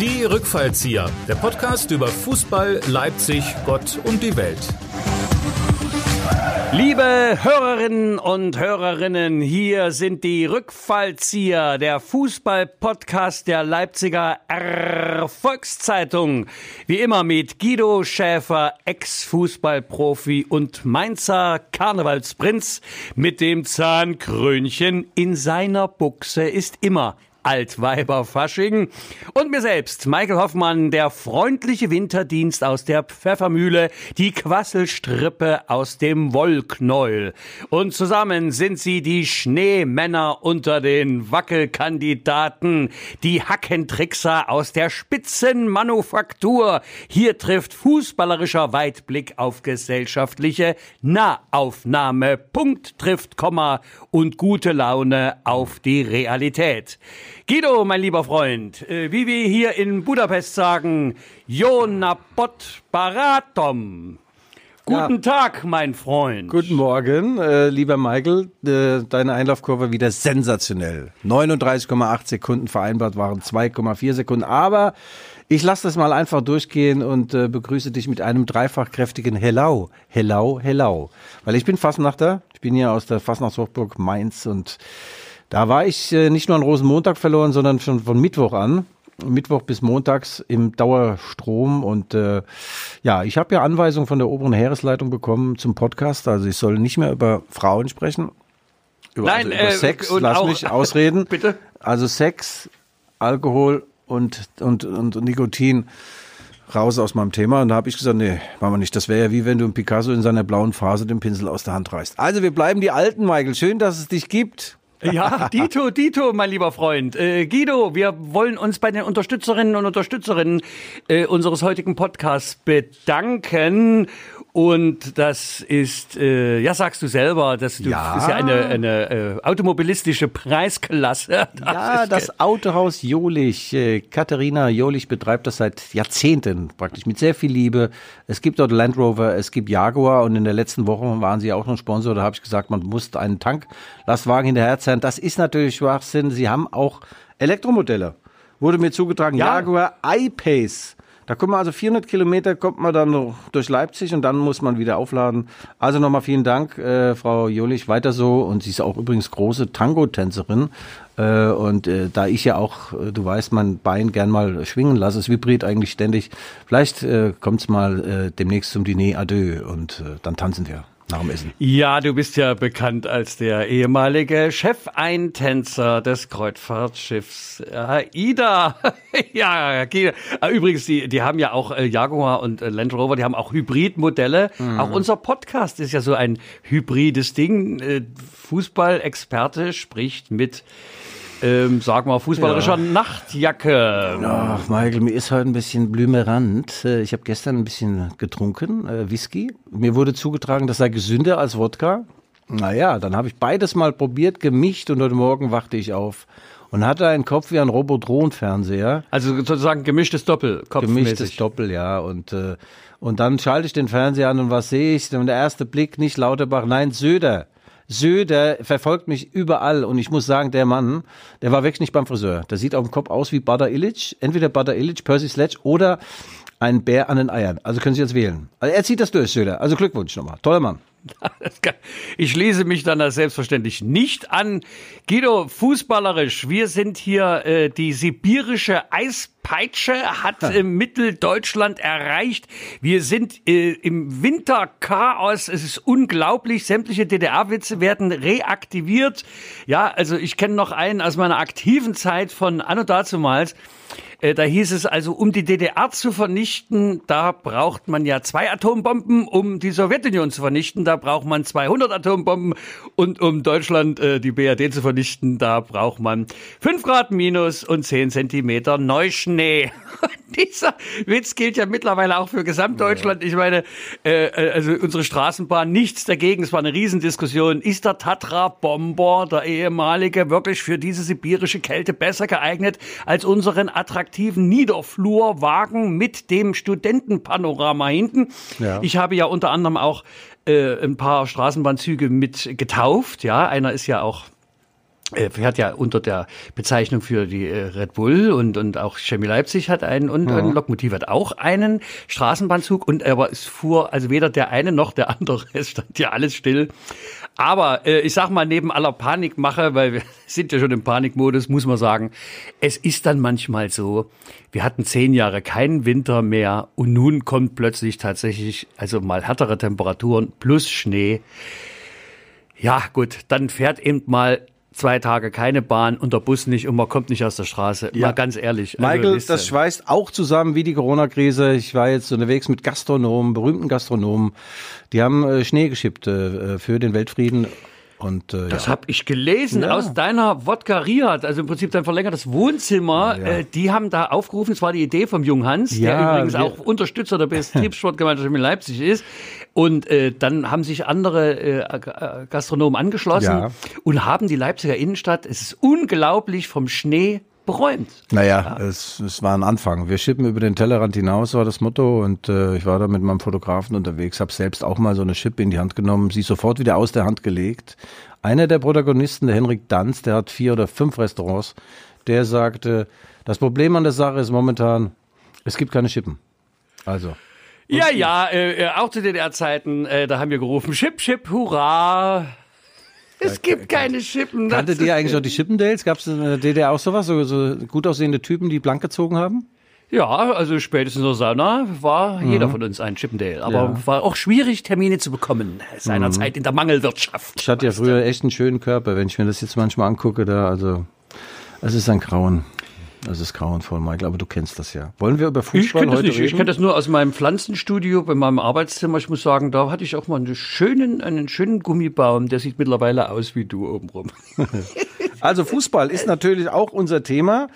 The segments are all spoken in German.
Die Rückfallzieher, der Podcast über Fußball, Leipzig, Gott und die Welt. Liebe Hörerinnen und Hörerinnen, hier sind die Rückfallzieher, der Fußball-Podcast der Leipziger Erfolgszeitung. Wie immer mit Guido Schäfer, Ex-Fußballprofi und Mainzer Karnevalsprinz mit dem Zahnkrönchen in seiner Buchse ist immer Altweiberfasching und mir selbst, Michael Hoffmann, der freundliche Winterdienst aus der Pfeffermühle, die Quasselstrippe aus dem Wollknäuel. Und zusammen sind sie die Schneemänner unter den Wackelkandidaten, die Hackentrickser aus der Spitzenmanufaktur. Hier trifft fußballerischer Weitblick auf gesellschaftliche Nahaufnahme, Punkt trifft Komma und gute Laune auf die Realität. Guido, mein lieber Freund, äh, wie wir hier in Budapest sagen, Jonapot Baratom. Guten ja. Tag, mein Freund. Guten Morgen, äh, lieber Michael. Äh, deine Einlaufkurve wieder sensationell. 39,8 Sekunden vereinbart waren 2,4 Sekunden. Aber ich lasse das mal einfach durchgehen und äh, begrüße dich mit einem dreifach kräftigen Hello, Hello, Hello. Weil ich bin Fasnachter. Ich bin hier aus der Fasnachtshochburg Mainz und da war ich äh, nicht nur an Rosenmontag verloren, sondern schon von Mittwoch an. Mittwoch bis montags im Dauerstrom und äh, ja, ich habe ja Anweisungen von der oberen Heeresleitung bekommen zum Podcast, also ich soll nicht mehr über Frauen sprechen, über, Nein, also über äh, Sex, lass auch, mich ausreden. Bitte. Also Sex, Alkohol und und und Nikotin raus aus meinem Thema. Und da habe ich gesagt, nee, machen wir nicht. Das wäre ja wie wenn du ein Picasso in seiner blauen Phase den Pinsel aus der Hand reißt. Also wir bleiben die Alten, Michael. Schön, dass es dich gibt. Ja, Dito, Dito, mein lieber Freund. Äh, Guido, wir wollen uns bei den Unterstützerinnen und Unterstützerinnen äh, unseres heutigen Podcasts bedanken und das ist, äh, ja, sagst du selber, das du, ja. ist ja eine, eine äh, automobilistische Preisklasse. Das ja, das Autohaus Jolich, äh, Katharina Jolich betreibt das seit Jahrzehnten praktisch mit sehr viel Liebe. Es gibt dort Land Rover, es gibt Jaguar und in der letzten Woche waren sie auch noch Sponsor. Da habe ich gesagt, man muss einen Tanklastwagen hinterherzählen. Das ist natürlich Schwachsinn. Sie haben auch Elektromodelle. Wurde mir zugetragen, ja. Jaguar I-Pace. Da kommt man also 400 Kilometer, kommt man dann durch Leipzig und dann muss man wieder aufladen. Also nochmal vielen Dank, äh, Frau Jolich, weiter so. Und sie ist auch übrigens große Tango-Tänzerin. Äh, und äh, da ich ja auch, äh, du weißt, mein Bein gern mal schwingen lasse, es vibriert eigentlich ständig. Vielleicht äh, kommt es mal äh, demnächst zum Diner Adieu und äh, dann tanzen wir nach dem Essen. Ja, du bist ja bekannt als der ehemalige Chefeintänzer des Kreuzfahrtschiffs AIDA. ja, okay. Ah, übrigens, die, die haben ja auch äh, Jaguar und äh, Land Rover, die haben auch Hybridmodelle. Mhm. Auch unser Podcast ist ja so ein hybrides Ding. Äh, Fußballexperte spricht mit ähm, sag mal, fußballerischer ja. Nachtjacke. Ach, Michael, mir ist heute ein bisschen blümerant. Äh, ich habe gestern ein bisschen getrunken, äh, Whisky. Mir wurde zugetragen, das sei gesünder als Wodka. Naja, dann habe ich beides mal probiert, gemischt und heute Morgen wachte ich auf und hatte einen Kopf wie ein Robotron-Fernseher. Also sozusagen gemischtes Doppel, Gemischtes Doppel, ja. Und, äh, und dann schalte ich den Fernseher an und was sehe ich? Und der erste Blick, nicht Lauterbach, nein, Söder. Söder verfolgt mich überall und ich muss sagen, der Mann, der war wirklich nicht beim Friseur. Der sieht auf dem Kopf aus wie Butter Illich, entweder Butter Illich, Percy Sledge oder ein Bär an den Eiern. Also können Sie jetzt wählen. Also er zieht das durch, Söder. Also Glückwunsch nochmal. Toller Mann. Ich schließe mich dann da selbstverständlich nicht an. Guido, fußballerisch, wir sind hier äh, die sibirische Eispeitsche hat äh, Mitteldeutschland erreicht. Wir sind äh, im Winterchaos. Es ist unglaublich. Sämtliche DDR-Witze werden reaktiviert. Ja, also ich kenne noch einen aus meiner aktiven Zeit von Anno dazumals. Äh, da hieß es also, um die DDR zu vernichten, da braucht man ja zwei Atombomben, um die Sowjetunion zu vernichten, da braucht man 200 Atombomben und um Deutschland, äh, die BRD zu vernichten, da braucht man fünf Grad minus und zehn Zentimeter Neuschnee. Dieser Witz gilt ja mittlerweile auch für Gesamtdeutschland. Ich meine, äh, äh, also unsere Straßenbahn, nichts dagegen. Es war eine Riesendiskussion. Ist der Tatra-Bomber, der ehemalige, wirklich für diese sibirische Kälte besser geeignet als unseren attraktiven Niederflurwagen mit dem Studentenpanorama hinten. Ja. Ich habe ja unter anderem auch äh, ein paar Straßenbahnzüge mit getauft. Ja, einer ist ja auch fährt ja unter der Bezeichnung für die äh, Red Bull und, und auch Chemie Leipzig hat einen und, ja. und Lokmotiv hat auch einen Straßenbahnzug und aber es fuhr also weder der eine noch der andere, es stand ja alles still. Aber äh, ich sag mal, neben aller Panikmache, weil wir sind ja schon im Panikmodus, muss man sagen, es ist dann manchmal so, wir hatten zehn Jahre keinen Winter mehr und nun kommt plötzlich tatsächlich also mal härtere Temperaturen plus Schnee. Ja, gut, dann fährt eben mal zwei Tage keine Bahn und der Bus nicht und man kommt nicht aus der Straße. Ja. Mal ganz ehrlich. Also Michael, also, das schweißt auch zusammen wie die Corona-Krise. Ich war jetzt unterwegs mit Gastronomen, berühmten Gastronomen. Die haben äh, Schnee geschippt äh, für den Weltfrieden und, äh, das ja. habe ich gelesen ja. aus deiner Wodka Riad, also im Prinzip dein verlängertes Wohnzimmer. Ja. Äh, die haben da aufgerufen, es war die Idee vom Jung Hans, der übrigens auch Unterstützer der Betriebssportgemeinschaft in Leipzig ist. Und äh, dann haben sich andere äh, Gastronomen angeschlossen und haben die Leipziger Innenstadt, es ist unglaublich, vom Schnee beräumt. Naja, ja. es, es war ein Anfang. Wir schippen über den Tellerrand hinaus, war das Motto. Und äh, ich war da mit meinem Fotografen unterwegs, habe selbst auch mal so eine Schippe in die Hand genommen, sie sofort wieder aus der Hand gelegt. Einer der Protagonisten, der Henrik Danz, der hat vier oder fünf Restaurants, der sagte, das Problem an der Sache ist momentan, es gibt keine Schippen. Also. Ja, ja, äh, äh auch zu DDR-Zeiten, äh, da haben wir gerufen, Chip, Chip, hurra. Es gibt keine Schippen. Kanntet ihr eigentlich auch die Chippendales? Gab es in der DDR auch sowas? So, so gut aussehende Typen, die blank gezogen haben? Ja, also spätestens Sauna war mhm. jeder von uns ein Chippendale. Aber ja. war auch schwierig, Termine zu bekommen seinerzeit mhm. in der Mangelwirtschaft. Ich hatte ja früher echt einen schönen Körper, wenn ich mir das jetzt manchmal angucke, da, also, es ist ein Grauen. Das ist grauenvoll, Michael, aber du kennst das ja. Wollen wir über Fußball ich kenn das nicht. reden? Ich kenne das nur aus meinem Pflanzenstudio, bei meinem Arbeitszimmer. Ich muss sagen, da hatte ich auch mal einen schönen, einen schönen Gummibaum. Der sieht mittlerweile aus wie du obenrum. also Fußball ist natürlich auch unser Thema.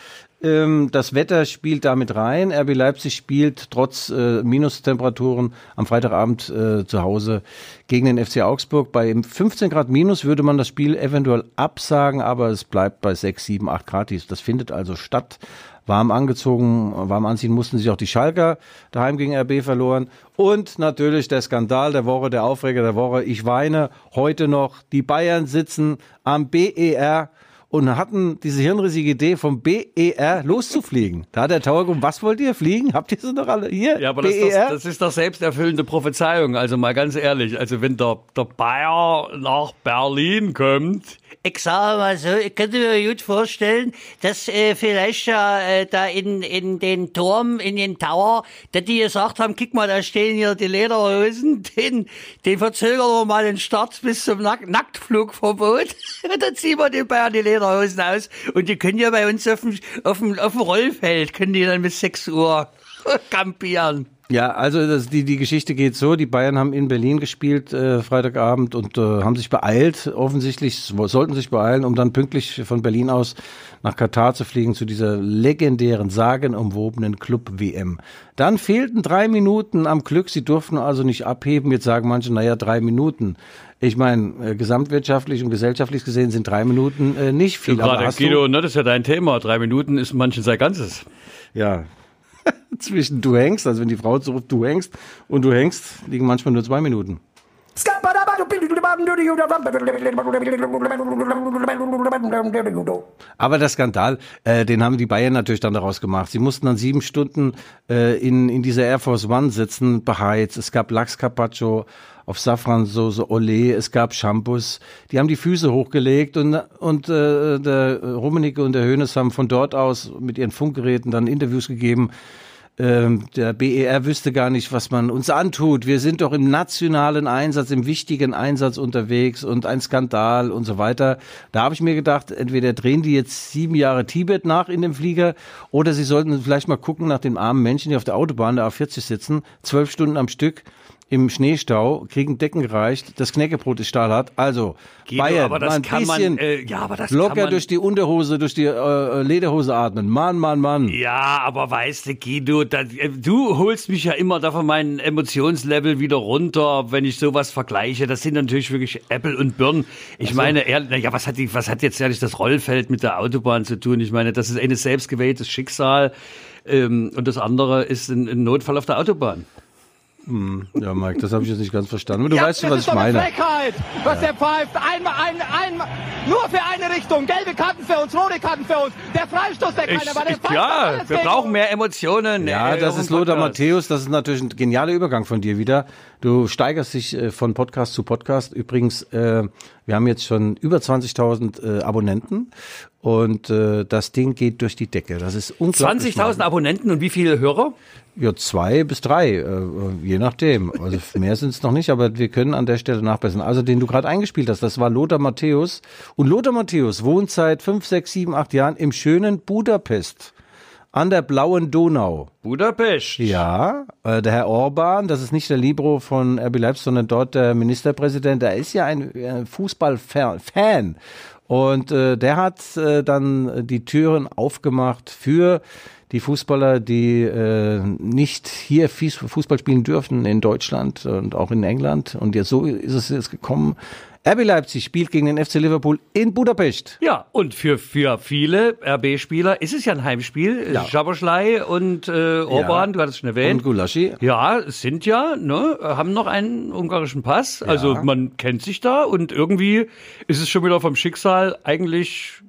Ähm, das Wetter spielt damit rein. RB Leipzig spielt trotz äh, Minustemperaturen am Freitagabend äh, zu Hause gegen den FC Augsburg. Bei 15 Grad Minus würde man das Spiel eventuell absagen, aber es bleibt bei 6, 7, 8 Grad. Das findet also statt. Warm angezogen, warm anziehen mussten sich auch die Schalker daheim gegen RB verloren. Und natürlich der Skandal der Woche, der Aufreger der Woche. Ich weine heute noch. Die Bayern sitzen am BER und hatten diese hirnrissige Idee vom BER loszufliegen. Da hat der Tower gesagt, was wollt ihr fliegen? Habt ihr sie noch alle hier? Ja, aber das, das, e das, ist doch selbsterfüllende Prophezeiung. Also mal ganz ehrlich, also wenn der, der Bayer nach Berlin kommt, ich sage mal so, ich könnte mir gut vorstellen, dass äh, vielleicht ja äh, da in, in den Turm, in den Tower, dass die gesagt haben, guck mal, da stehen hier die Lederhosen, den, den verzögern wir mal den Start bis zum Nack Nacktflugverbot. dann ziehen wir den Bayern die Lederhosen aus und die können ja bei uns auf dem, auf dem, auf dem Rollfeld, können die dann bis 6 Uhr kampieren. Ja, also das, die, die Geschichte geht so, die Bayern haben in Berlin gespielt äh, Freitagabend und äh, haben sich beeilt, offensichtlich sollten sich beeilen, um dann pünktlich von Berlin aus nach Katar zu fliegen zu dieser legendären, sagenumwobenen Club-WM. Dann fehlten drei Minuten am Glück, sie durften also nicht abheben. Jetzt sagen manche, naja, drei Minuten. Ich meine, äh, gesamtwirtschaftlich und gesellschaftlich gesehen sind drei Minuten äh, nicht viel. Ja, gerade Guido, ne, das ist ja dein Thema. Drei Minuten ist manchen sein Ganzes. Ja, zwischen du hängst, also wenn die Frau zurück du hängst und du hängst, liegen manchmal nur zwei Minuten. Aber der Skandal, äh, den haben die Bayern natürlich dann daraus gemacht. Sie mussten dann sieben Stunden äh, in, in dieser Air Force One sitzen, beheizt. Es gab Lachs Carpaccio auf Safransoße Olé, es gab Shampoos. Die haben die Füße hochgelegt und, und äh, der Rummenigge und der Hönes haben von dort aus mit ihren Funkgeräten dann Interviews gegeben. Ähm, der BER wüsste gar nicht, was man uns antut. Wir sind doch im nationalen Einsatz, im wichtigen Einsatz unterwegs und ein Skandal und so weiter. Da habe ich mir gedacht, entweder drehen die jetzt sieben Jahre Tibet nach in dem Flieger oder sie sollten vielleicht mal gucken nach den armen Menschen, die auf der Autobahn der A40 sitzen, zwölf Stunden am Stück im Schneestau, kriegen Decken gereicht, das Knäckebrot ist stahlhart. Also, Guido, Bayern, aber das ein kann bisschen man, äh, ja, aber das locker kann man, durch die Unterhose, durch die äh, Lederhose atmen. Mann, Mann, Mann. Ja, aber weißt du, Guido, das, äh, du holst mich ja immer da von meinem Emotionslevel wieder runter, wenn ich sowas vergleiche. Das sind natürlich wirklich Apple und Birnen. Ich also, meine, ehrlich, ja, was hat, die, was hat jetzt ehrlich das Rollfeld mit der Autobahn zu tun? Ich meine, das ist ein selbstgewähltes Schicksal. Ähm, und das andere ist ein, ein Notfall auf der Autobahn. Ja, Mike, das habe ich jetzt nicht ganz verstanden. Aber du Ja, weißt schon, das was ist ich doch eine meine. Frechheit, was der pfeift. Einmal, ein, einmal, nur für eine Richtung. Gelbe Karten für uns, rote Karten für uns. Der Freistoß, der Ich, keiner war, der ich, ja, wir brauchen mehr Emotionen. Ja, äh, das ist Lothar. Matthäus. Das ist natürlich ein genialer Übergang von dir wieder. Du steigerst dich äh, von Podcast zu Podcast. Übrigens, äh, wir haben jetzt schon über 20.000 äh, Abonnenten und äh, das Ding geht durch die Decke. Das ist unglaublich. 20.000 Abonnenten und wie viele Hörer? Ja, zwei bis drei, äh, je nachdem. Also mehr sind es noch nicht, aber wir können an der Stelle nachbessern. Also den du gerade eingespielt hast, das war Lothar Matthäus. Und Lothar Matthäus wohnt seit fünf, sechs, sieben, acht Jahren im schönen Budapest an der blauen Donau. Budapest. Ja, äh, der Herr Orban, das ist nicht der Libro von RB Leipzig, sondern dort der Ministerpräsident, der ist ja ein äh, Fußballfan. Und äh, der hat äh, dann die Türen aufgemacht für die Fußballer, die äh, nicht hier Fußball spielen dürfen in Deutschland und auch in England. Und jetzt so ist es jetzt gekommen. RB Leipzig spielt gegen den FC Liverpool in Budapest. Ja, und für, für viele RB-Spieler ist es ja ein Heimspiel. Ja. Schaboschlei und äh, Orban, du hattest es schon erwähnt. Und Gulaschi. Ja, es sind ja, ne, haben noch einen ungarischen Pass. Also man kennt sich da und irgendwie ist es schon wieder vom Schicksal eigentlich,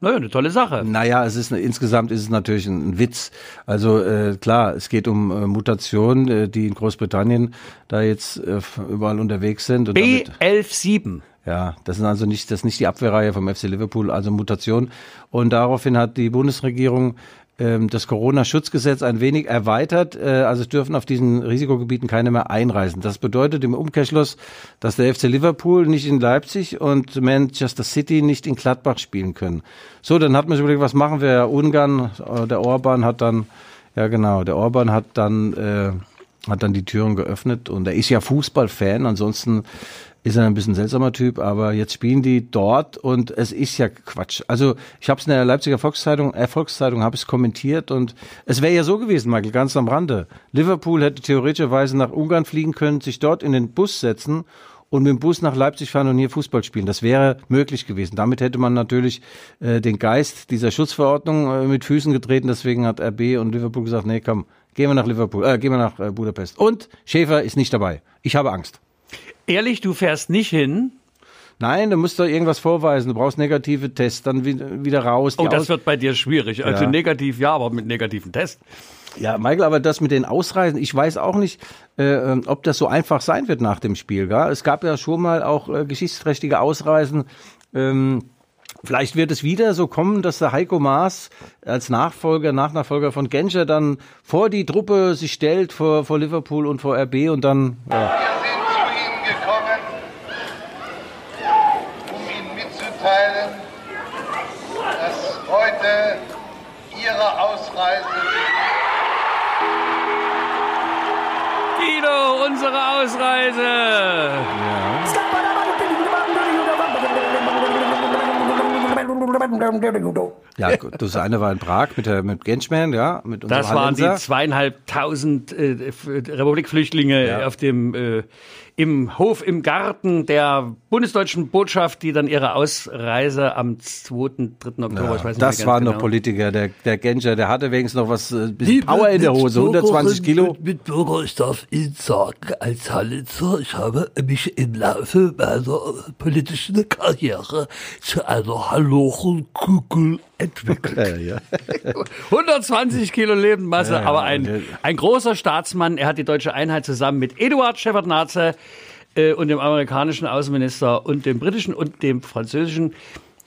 naja, eine tolle Sache. Naja, es ist insgesamt ist es natürlich ein, ein Witz. Also äh, klar, es geht um äh, Mutationen, äh, die in Großbritannien da jetzt äh, überall unterwegs sind. Und damit, B117. ja, das sind also nicht das ist nicht die Abwehrreihe vom FC Liverpool, also Mutation. Und daraufhin hat die Bundesregierung das Corona-Schutzgesetz ein wenig erweitert. Äh, also es dürfen auf diesen Risikogebieten keine mehr einreisen. Das bedeutet im Umkehrschluss, dass der FC Liverpool nicht in Leipzig und Manchester City nicht in Gladbach spielen können. So, dann hat man sich überlegt, was machen wir? Ungarn, äh, der Orban hat dann, ja genau, der Orban hat dann, äh, hat dann die Türen geöffnet und er ist ja Fußballfan, ansonsten ist er ein bisschen seltsamer Typ, aber jetzt spielen die dort und es ist ja Quatsch. Also ich habe es in der Leipziger Volkszeitung, Erfolgszeitung, habe es kommentiert und es wäre ja so gewesen, Michael, ganz am Rande. Liverpool hätte theoretischerweise nach Ungarn fliegen können, sich dort in den Bus setzen und mit dem Bus nach Leipzig fahren und hier Fußball spielen. Das wäre möglich gewesen. Damit hätte man natürlich äh, den Geist dieser Schutzverordnung äh, mit Füßen getreten. Deswegen hat RB und Liverpool gesagt, nee, komm, gehen wir nach Liverpool, äh, gehen wir nach äh, Budapest. Und Schäfer ist nicht dabei. Ich habe Angst. Ehrlich, du fährst nicht hin. Nein, du musst doch irgendwas vorweisen. Du brauchst negative Tests, dann wieder, raus. Oh, das Aus- wird bei dir schwierig. Also Ja. negativ ja, aber mit negativen Test. ja, Michael, aber das mit den Ausreisen, ich weiß auch nicht, äh, ähm, ob das so einfach sein wird nach dem Spiel. Gell? Es gab ja schon mal auch äh, geschichtsträchtige Ausreisen. Ähm, Vielleicht wird es wieder so kommen, dass der Heiko Maas als Nachfolger, Nachnachfolger von Genscher dann vor die Truppe sich stellt, vor, vor Liverpool und vor RB und dann, ja, Ausreise. ja gut, das eine war in Prag mit, der, mit Genschman, ja, mit Das waren die Hallenser. zweieinhalbtausend äh, Republikflüchtlinge auf dem äh, im Hof im Garten der bundesdeutschen Botschaft, die dann ihre Ausreise am 2., 3. Oktober, ich weiß nicht Das ganz waren noch genau. Politiker, der, der Genscher, der hatte wenigstens noch was, äh, bisschen Power in der Hose, 120 Kilo. Mitbürger, ich darf Ihnen sagen, als Hallitzer, ich habe mich im Laufe meiner politischen Karriere zu einer Hallochenkugel entwickelt. Ja, ja. 120 Kilo Lebensmasse, Ja, ja, aber ein, ein großer Staatsmann. Er hat die deutsche Einheit zusammen mit Eduard Shevardnadze äh, und dem amerikanischen Außenminister und dem britischen und dem französischen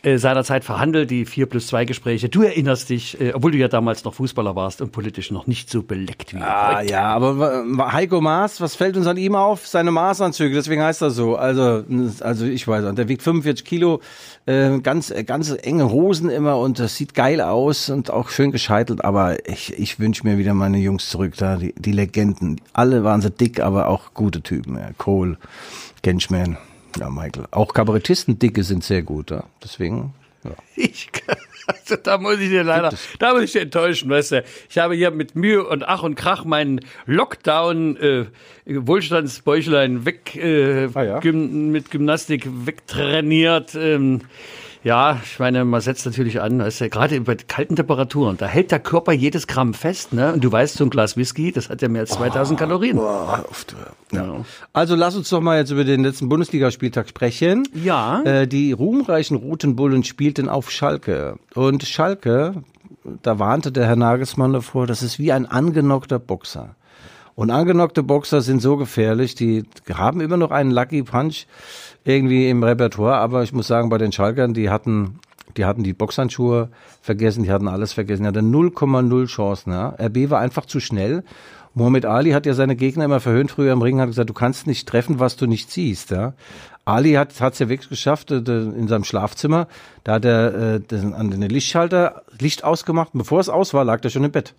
äh, seinerzeit verhandelt, die 4 plus 2 Gespräche. Du erinnerst dich, äh, obwohl du ja damals noch Fußballer warst und politisch noch nicht so beleckt wie Ah, heute. ja, aber Heiko Maas, was fällt uns an ihm auf? Seine Maßanzüge, deswegen heißt er so. Also, also ich weiß, nicht, der wiegt 45 Kilo, äh, ganz, äh, ganz enge Hosen immer und das sieht geil aus und auch schön gescheitelt, aber ich, ich wünsche mir wieder meine Jungs zurück da, die, die Legenden. Alle waren so dick, aber auch gute Typen. Ja. Cole, Genschman, ja, Michael. Auch Kabarettisten dicke sind sehr gut, ja. Deswegen, ja. Ich, also da muss ich dir leider, da muss ich dir enttäuschen, weißt du. Ich habe hier mit Mühe und Ach und Krach meinen Lockdown äh, Wohlstandsbäuchlein weg äh, Ah ja. gym, mit Gymnastik wegtrainiert. Ähm, Ja, ich meine, man setzt natürlich an, ist ja gerade bei kalten Temperaturen, da hält der Körper jedes Gramm fest, ne? Und du weißt, so ein Glas Whisky, das hat ja mehr als 2000 Kalorien. Boah, oft, ja. Also lass uns doch mal jetzt über den letzten Bundesligaspieltag sprechen. Ja. Äh, die ruhmreichen Roten Bullen spielten auf Schalke. Und Schalke, da warnte der Herr Nagelsmann davor, das ist wie ein angenockter Boxer. Und angenockte Boxer sind so gefährlich, die haben immer noch einen Lucky Punch irgendwie im Repertoire, aber ich muss sagen, bei den Schalkern, die hatten, die hatten die Boxhandschuhe vergessen, die hatten alles vergessen, die hatten 0,0 Chancen. Ja. RB war einfach zu schnell. Muhammad Ali hat ja seine Gegner immer verhöhnt früher im Ring, hat gesagt, du kannst nicht treffen, was du nicht siehst. Ja. Ali hat es ja wirklich geschafft äh, in seinem Schlafzimmer. Da hat er äh, den, an den Lichtschalter Licht ausgemacht. Bevor es aus war, lag er schon im Bett.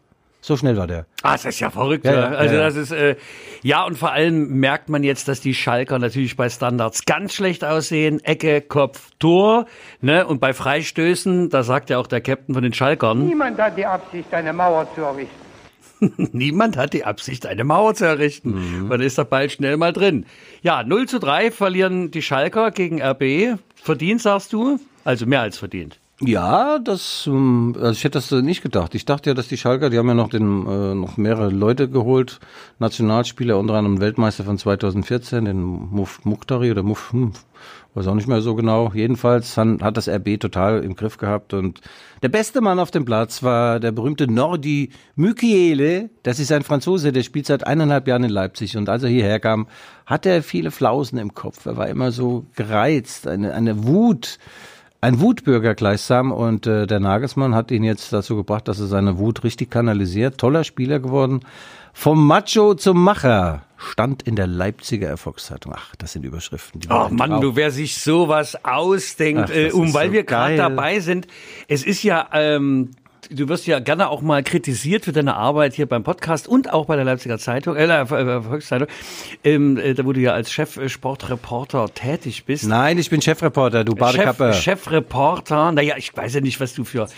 So schnell war der. Ah, das ist ja verrückt. Ja, Ja, ja, Also ja, ja. das ist äh, ja und vor allem merkt man jetzt, dass die Schalker natürlich bei Standards ganz schlecht aussehen. Ecke, Kopf, Tor. Ne? Und bei Freistößen, da sagt ja auch der Captain von den Schalkern, Niemand hat die Absicht, eine Mauer zu errichten. niemand hat die Absicht, eine Mauer zu errichten. Mhm. Man ist der Ball schnell mal drin. Ja, 0 zu 3 verlieren die Schalker gegen RB. Verdient, sagst du? Also mehr als verdient. Ja, das, ähm, also ich hätte das nicht gedacht. Ich dachte ja, dass die Schalker, die haben ja noch den, äh, noch mehrere Leute geholt, Nationalspieler, unter anderem Weltmeister von 2014, den Muf Muktari oder Muf, hm, weiß auch nicht mehr so genau. Jedenfalls hat das RB total im Griff gehabt und der beste Mann auf dem Platz war der berühmte Nordi Mukiele. Das ist ein Franzose, der spielt seit eineinhalb Jahren in Leipzig und als er hierher kam, hatte er viele Flausen im Kopf. Er war immer so gereizt, eine, eine Wut ein Wutbürger gleichsam und äh, der Nagelsmann hat ihn jetzt dazu gebracht, dass er seine Wut richtig kanalisiert. Toller Spieler geworden. Vom Macho zum Macher stand in der Leipziger Erfolgszeitung. Ach, das sind Überschriften. Die Oh Mann, drauf. du, wer sich sowas ausdenkt, Ach, äh, um weil so wir gerade dabei sind. Es ist ja, ähm, du wirst ja gerne auch mal kritisiert für deine Arbeit hier beim Podcast und auch bei der Leipziger Zeitung, äh, äh, Volkszeitung, ähm, äh, da wo du ja als Chef-Sportreporter tätig bist. Nein, ich bin Chefreporter, du Badekappe. Chef, Chefreporter. Naja, ich weiß ja nicht, was du für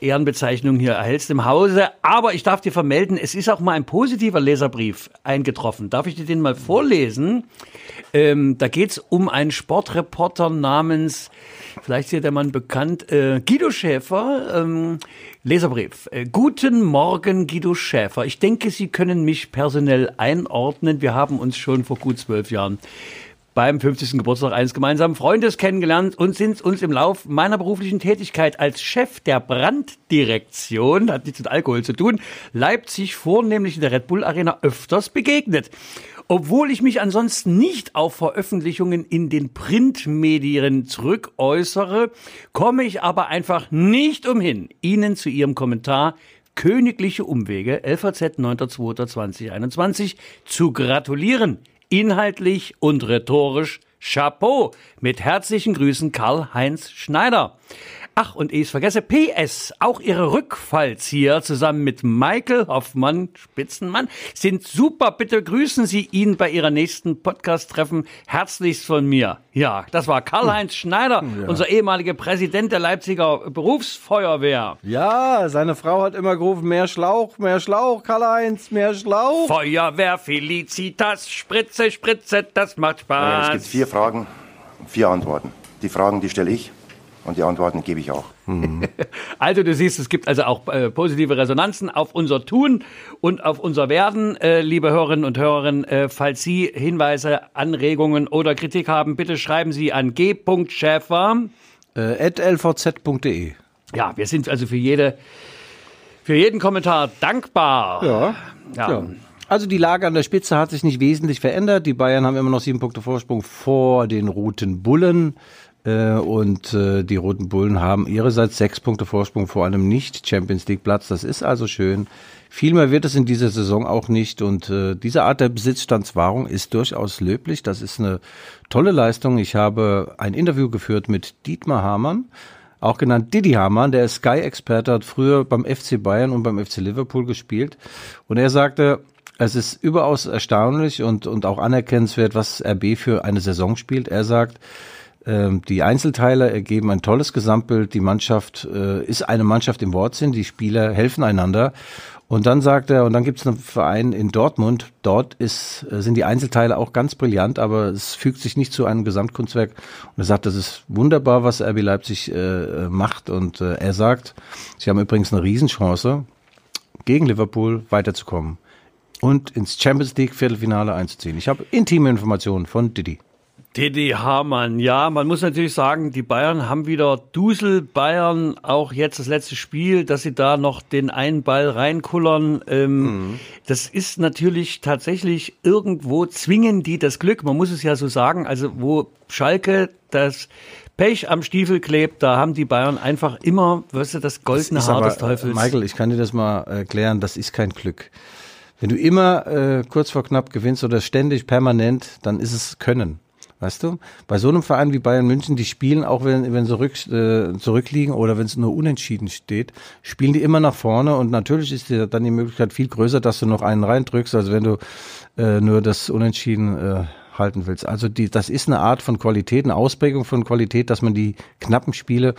Ehrenbezeichnungen hier erhältst im Hause, aber ich darf dir vermelden, es ist auch mal ein positiver Leserbrief eingetroffen. Darf ich dir den mal vorlesen? Ähm, da geht's um einen Sportreporter namens, vielleicht ist dir der Mann bekannt, äh, Guido Schäfer. Ähm, Leserbrief. Äh, guten Morgen, Guido Schäfer. Ich denke, Sie können mich personell einordnen. Wir haben uns schon vor gut zwölf Jahren beim 50. Geburtstag eines gemeinsamen Freundes kennengelernt und sind uns im Lauf meiner beruflichen Tätigkeit als Chef der Branddirektion, hat nichts mit Alkohol zu tun, Leipzig vornehmlich in der Red Bull Arena öfters begegnet. Obwohl ich mich ansonsten nicht auf Veröffentlichungen in den Printmedien zurückäußere, komme ich aber einfach nicht umhin, Ihnen zu Ihrem Kommentar Königliche Umwege, LVZ 9.2.2021, zu gratulieren. Inhaltlich und rhetorisch Chapeau. Mit herzlichen Grüßen Karl-Heinz Schneider. Ach, und ich es vergesse, PS, auch Ihre Rückfallzieher zusammen mit Michael Hoffmann, Spitzenmann, sind super. Bitte grüßen Sie ihn bei Ihrer nächsten Podcast-Treffen herzlichst von mir. Ja, das war Karl-Heinz Schneider, unser ehemaliger Präsident der Leipziger Berufsfeuerwehr. Ja, seine Frau hat immer gerufen, mehr Schlauch, mehr Schlauch, Karl-Heinz, mehr Schlauch. Feuerwehr Felicitas, Spritze, Spritze, das macht Ja, es Spaß. gibt vier Fragen, vier Antworten. Die Fragen, die stelle ich und die Antworten gebe ich auch. Also du siehst, es gibt also auch äh, positive Resonanzen auf unser Tun und auf unser Werden, äh, liebe Hörerinnen und Hörer. Äh, falls Sie Hinweise, Anregungen oder Kritik haben, bitte schreiben Sie an g.schäfer. Äh, at lvz.de. Ja, wir sind also für jede, für jeden Kommentar dankbar. Ja. Ja. ja. Also die Lage an der Spitze hat sich nicht wesentlich verändert. Die Bayern haben immer noch sieben Punkte Vorsprung vor den Roten Bullen. Äh, Und äh, die Roten Bullen haben ihrerseits sechs Punkte Vorsprung vor einem Nicht-Champions League-Platz. Das ist also schön. Viel mehr wird es in dieser Saison auch nicht. Und äh, diese Art der Besitzstandswahrung ist durchaus löblich. Das ist eine tolle Leistung. Ich habe ein Interview geführt mit Dietmar Hamann, auch genannt Didi Hamann, der ist Sky-Experte, hat früher beim FC Bayern und beim FC Liverpool gespielt. Und er sagte, es ist überaus erstaunlich und, und auch anerkennenswert, was RB für eine Saison spielt. Er sagt, die Einzelteile ergeben ein tolles Gesamtbild. Die Mannschaft äh, ist eine Mannschaft im Wortsinn. Die Spieler helfen einander. Und dann sagt er, und dann gibt es einen Verein in Dortmund. Dort ist, äh, sind die Einzelteile auch ganz brillant, aber es fügt sich nicht zu einem Gesamtkunstwerk. Und er sagt, das ist wunderbar, was RB Leipzig äh, macht. Und äh, er sagt, sie haben übrigens eine Riesenchance, gegen Liverpool weiterzukommen und ins Champions League Viertelfinale einzuziehen. Ich habe intime Informationen von Didi. Didi Hamann, ja, man muss natürlich sagen, die Bayern haben wieder Dusel Bayern, auch jetzt das letzte Spiel, dass sie da noch den einen Ball reinkullern. Ähm, mhm. Das ist natürlich tatsächlich irgendwo zwingen die das Glück, man muss es ja so sagen, also wo Schalke das Pech am Stiefel klebt, da haben die Bayern einfach immer, weißt du, das goldene Das Haar aber, des Teufels. Michael, ich kann dir das mal erklären, das ist kein Glück. Wenn du immer äh, kurz vor knapp gewinnst oder ständig permanent, dann ist es Können. Weißt du? Bei so einem Verein wie Bayern München, die spielen, auch wenn, wenn sie rück, äh, zurückliegen oder wenn es nur unentschieden steht, spielen die immer nach vorne und natürlich ist dir dann die Möglichkeit viel größer, dass du noch einen reindrückst, als wenn du äh, nur das Unentschieden äh, halten willst. Also die, das ist eine Art von Qualität, eine Ausprägung von Qualität, dass man die knappen Spiele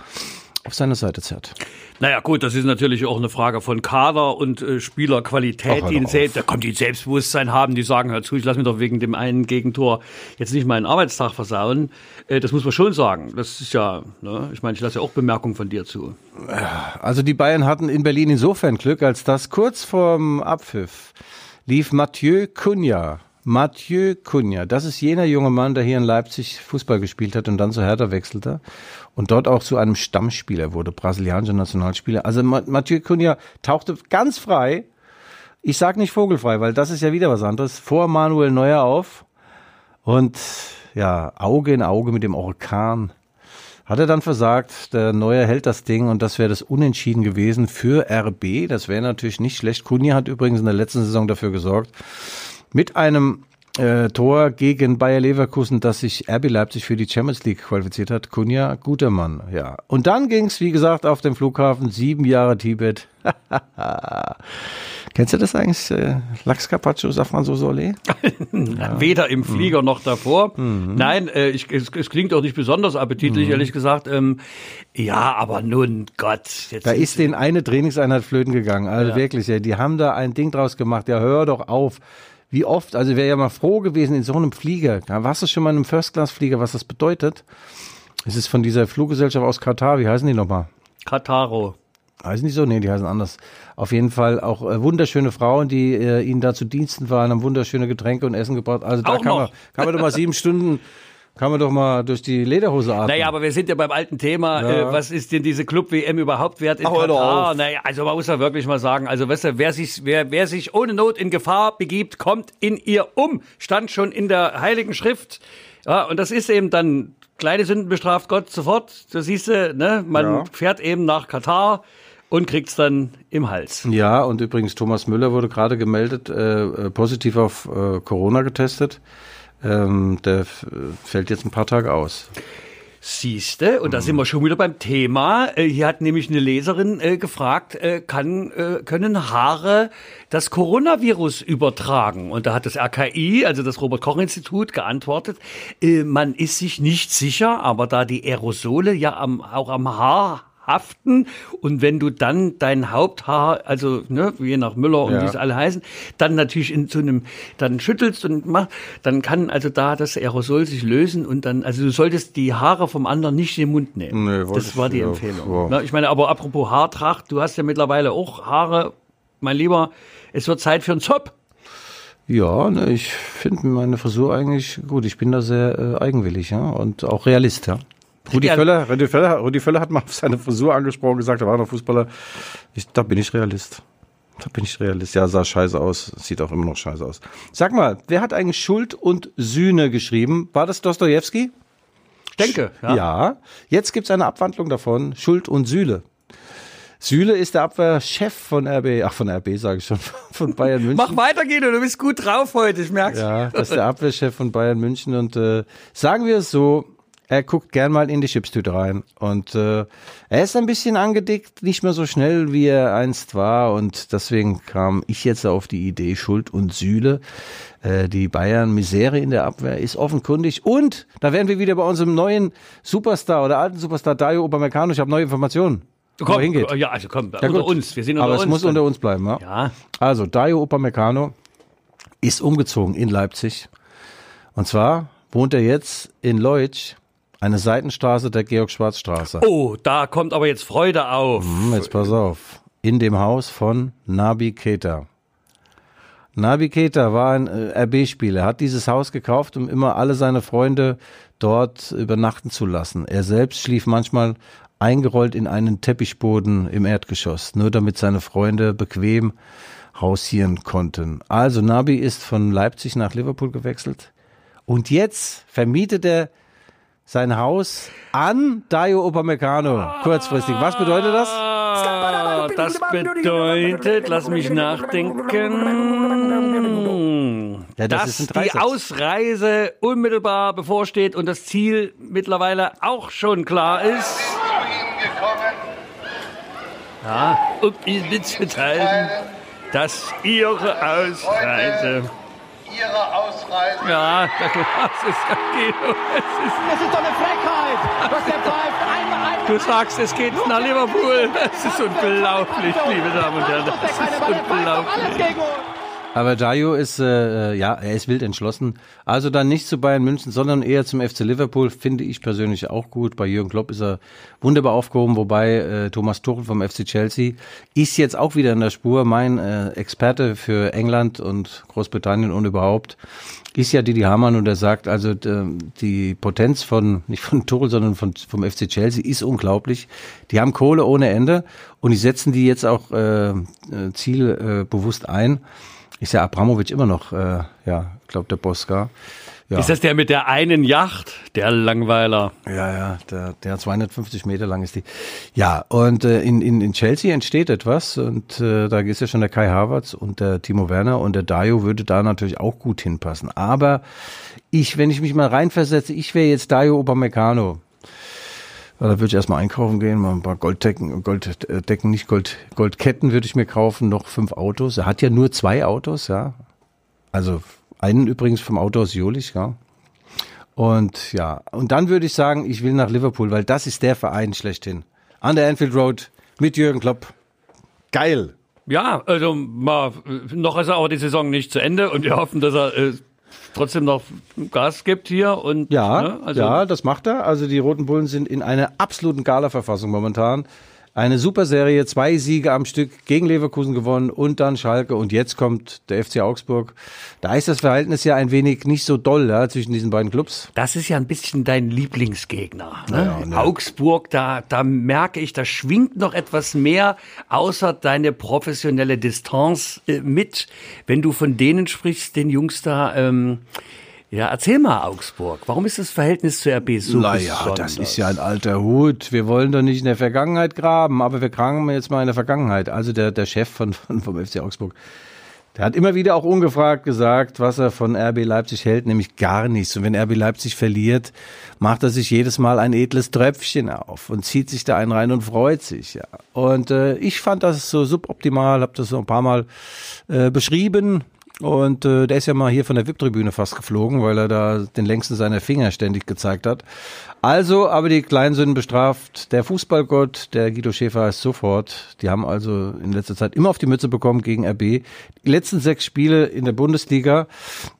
auf seine Seite zerrt. Naja, gut, das ist natürlich auch eine Frage von Kader und äh, Spielerqualität, Ach, die hör ein doch Sel- auf. da kommt die ein Selbstbewusstsein haben, die sagen, hör zu, ich lass mir doch wegen dem einen Gegentor jetzt nicht meinen Arbeitstag versauen. Äh, das muss man schon sagen. Das ist ja, ne? ich meine, ich lasse ja auch Bemerkungen von dir zu. Also die Bayern hatten in Berlin insofern Glück, als dass kurz vorm Abpfiff lief Mathieu Cunha. Mathieu Cunha, das ist jener junge Mann, der hier in Leipzig Fußball gespielt hat und dann zu Hertha wechselte und dort auch zu einem Stammspieler wurde, brasilianischer Nationalspieler. Also Ma- Mathieu Cunha tauchte ganz frei, ich sag nicht vogelfrei, weil das ist ja wieder was anderes, vor Manuel Neuer auf und ja, Auge in Auge mit dem Orkan hat er dann versagt. Der Neue hält das Ding und das wäre das Unentschieden gewesen für RB. Das wäre natürlich nicht schlecht. Kunja hat übrigens in der letzten Saison dafür gesorgt, mit einem äh, Tor gegen Bayer Leverkusen, dass sich RB Leipzig für die Champions League qualifiziert hat. Kunja, guter Mann, ja. Und dann ging's, wie gesagt, auf dem Flughafen, sieben Jahre Tibet. Kennst du das eigentlich? Äh, Lachs Carpaccio, Safran Sosole? Weder im Flieger Hm. noch davor. Mhm. Nein, äh, ich, es, es klingt auch nicht besonders appetitlich, ehrlich gesagt. Ähm, ja, aber nun, Gott. Da ist denen eine Trainingseinheit flöten gegangen. Also Ja. wirklich, ja, die haben da ein Ding draus gemacht. Ja, hör doch auf. Wie oft, also wäre ja mal froh gewesen in so einem Flieger. Warst du schon mal in einem First-Class-Flieger, was das bedeutet? Es ist von dieser Fluggesellschaft aus Katar, wie heißen die nochmal? Kataro. Heißen die so? Nee, die heißen anders. Auf jeden Fall auch äh, wunderschöne Frauen, die äh, ihnen da zu Diensten waren, haben wunderschöne Getränke und Essen gebracht. Also da Auch kann man, noch. kann man doch mal sieben Stunden, kann man doch mal durch die Lederhose atmen. Naja, aber wir sind ja beim alten Thema. Ja. Äh, was ist denn diese Club-WM überhaupt wert in Ach, Katar? auf. Naja, also man muss da wirklich mal sagen, also weißt du, wer sich, wer, wer sich ohne Not in Gefahr begibt, kommt in ihr um. Stand schon in der Heiligen Schrift. Ja, und das ist eben dann, kleine Sünden bestraft Gott sofort. Das siehst du, ne? Man Ja. fährt eben nach Katar und kriegt's dann im Hals. Ja, und übrigens Thomas Müller wurde gerade gemeldet, äh, äh, positiv auf äh, Corona getestet. Ähm, der fällt jetzt ein paar Tage aus. Siehste, und da sind wir schon wieder beim Thema. Äh, Hier hat nämlich eine Leserin äh, gefragt, äh, kann, äh, können Haare das Coronavirus übertragen? Und da hat das RKI, also das Robert-Koch-Institut, geantwortet, äh, man ist sich nicht sicher, aber da die Aerosole ja am, auch am Haar haften und wenn du dann dein Haupthaar, also ne, je nach Müller und Ja. wie es alle heißen, dann natürlich in so einem, dann schüttelst und mach, dann kann also da das Aerosol sich lösen und dann, also du solltest die Haare vom anderen nicht in den Mund nehmen. Nee, das war die ja, Empfehlung. ja. Na, ich meine, aber apropos Haartracht, du hast ja mittlerweile auch Haare, mein Lieber, es wird Zeit für einen Zopf. Ja, ne, ich finde meine Frisur eigentlich gut. Ich bin da sehr äh, eigenwillig, ja, und auch Realist, ja. Rudi Ja. Völler, Rudi Völler, Rudi Völler hat mal auf seine Frisur angesprochen, gesagt, er war noch Fußballer. Ich, da bin ich Realist. Da bin ich Realist. Ja, sah scheiße aus. Sieht auch immer noch scheiße aus. Sag mal, wer hat eigentlich Schuld und Sühne geschrieben? War das Dostojewski? Denke, Ja. ja. Jetzt gibt's eine Abwandlung davon. Schuld und Sühle. Sühle ist der Abwehrchef von RB, ach von RB sage ich schon, von Bayern München. Mach weiter, Guido, du bist gut drauf heute, ich merk's. Ja, das ist der Abwehrchef von Bayern München und äh, sagen wir es so, er guckt gern mal in die Chipstüte rein und äh, er ist ein bisschen angedickt, nicht mehr so schnell wie er einst war und deswegen kam ich jetzt auf die Idee Schuld und Sühle. Äh, die Bayern Misere in der Abwehr ist offenkundig und da wären wir wieder bei unserem neuen Superstar oder alten Superstar Dario Upamecano. Ich habe neue Informationen. Komm, hingeht. Ja, also komm, Ja, unter gut. uns. Wir sind unter Aber uns. es muss dann. unter uns bleiben, ja? Ja. Also, Dayo Upamecano ist umgezogen in Leipzig. Und zwar wohnt er jetzt in Leutsch, eine Seitenstraße der Georg-Schwarz-Straße. Oh, da kommt aber jetzt Freude auf. Hm, Jetzt pass auf. In dem Haus von Nabi Keita. Nabi Keita war ein äh, RB-Spieler, Er hat dieses Haus gekauft, um immer alle seine Freunde dort übernachten zu lassen. Er selbst schlief manchmal eingerollt in einen Teppichboden im Erdgeschoss, nur damit seine Freunde bequem hausieren konnten. Also Nabi ist von Leipzig nach Liverpool gewechselt und jetzt vermietet er sein Haus an Dayo Upamecano. Kurzfristig. Was bedeutet das? Das bedeutet, lass mich nachdenken, Ja, das dass die. Ausreise unmittelbar bevorsteht und das Ziel mittlerweile auch schon klar ist. Ja, um Ihnen mitzuteilen, dass Ihre Ausreise. Ihre Ausreise Ja, das ist ja Guido. Es ist, Das ist doch eine Frechheit, was der pfeift. Einmal, einmal. du sagst, es geht nach Liverpool. Das ist unglaublich, liebe Damen und Herren. Das ist unglaublich. Aber Dayo ist, äh, ja, er ist wild entschlossen. Also dann nicht zu Bayern München, sondern eher zum FC Liverpool, finde ich persönlich auch gut. Bei Jürgen Klopp ist er wunderbar aufgehoben, wobei äh, Thomas Tuchel vom FC Chelsea ist jetzt auch wieder in der Spur. Mein äh, Experte für England und Großbritannien und überhaupt ist ja Didi Hamann und er sagt, also d- die Potenz von, nicht von Tuchel, sondern von, vom FC Chelsea ist unglaublich. Die haben Kohle ohne Ende und die setzen die jetzt auch äh, äh, zielbewusst ein ist ja Abramovic immer noch, äh, ja, ich glaube der Bosca. Ja, Ist das der mit der einen Yacht? Der Langweiler. ja, ja, der, der 250 Meter lang ist die. Ja, und äh, in, in, in Chelsea entsteht etwas und äh, da ist ja schon der Kai Havertz und der Timo Werner und der Dayo würde da natürlich auch gut hinpassen. Aber ich, wenn ich mich mal reinversetze, ich wäre jetzt Dayo Upamecano. Ja, da würde ich erstmal einkaufen gehen, mal ein paar Golddecken, Golddecken, nicht Gold, Goldketten würde ich mir kaufen, noch fünf Autos. Er hat ja nur zwei Autos, ja. Also einen übrigens vom Auto aus Jolich, ja. Und ja, und dann würde ich sagen, ich will nach Liverpool, weil das ist der Verein schlechthin. An der Anfield Road mit Jürgen Klopp. Geil. Ja, also mal, äh, noch ist aber die Saison nicht zu Ende und wir hoffen, dass er äh, trotzdem noch Gas gibt hier und Ja, ne, also ja, das macht er. Also die Roten Bullen sind in einer absoluten Gala-Verfassung momentan. Eine super Serie, zwei Siege am Stück gegen Leverkusen gewonnen und dann Schalke und jetzt kommt der FC Augsburg. Da ist das Verhältnis ja ein wenig nicht so doll ja, zwischen diesen beiden Clubs. Das ist ja ein bisschen dein Lieblingsgegner. Ne? Augsburg, da, da merke ich, da schwingt noch etwas mehr, außer deine professionelle Distanz äh, mit. Wenn du von denen sprichst, den Jungs da, ähm, ja, erzähl mal Augsburg. Warum ist das Verhältnis zu RB so naja, besonders? das ist ja ein alter Hut. Wir wollen doch nicht in der Vergangenheit graben, aber wir graben jetzt mal in der Vergangenheit. Also der, der Chef von, von, vom FC Augsburg, der hat immer wieder auch ungefragt gesagt, was er von RB Leipzig hält, nämlich gar nichts. Und wenn RB Leipzig verliert, macht er sich jedes Mal ein edles Tröpfchen auf und zieht sich da einen rein und freut sich. Ja. Und äh, ich fand das so suboptimal, habe das so ein paar Mal äh, beschrieben. Und äh, der ist ja mal hier von der VIP-Tribüne fast geflogen, weil er da den längsten seiner Finger ständig gezeigt hat. Also, aber die Kleinsünden bestraft der Fußballgott, der Guido Schäfer ist sofort. Die haben also in letzter Zeit immer auf die Mütze bekommen gegen RB. Die letzten sechs Spiele in der Bundesliga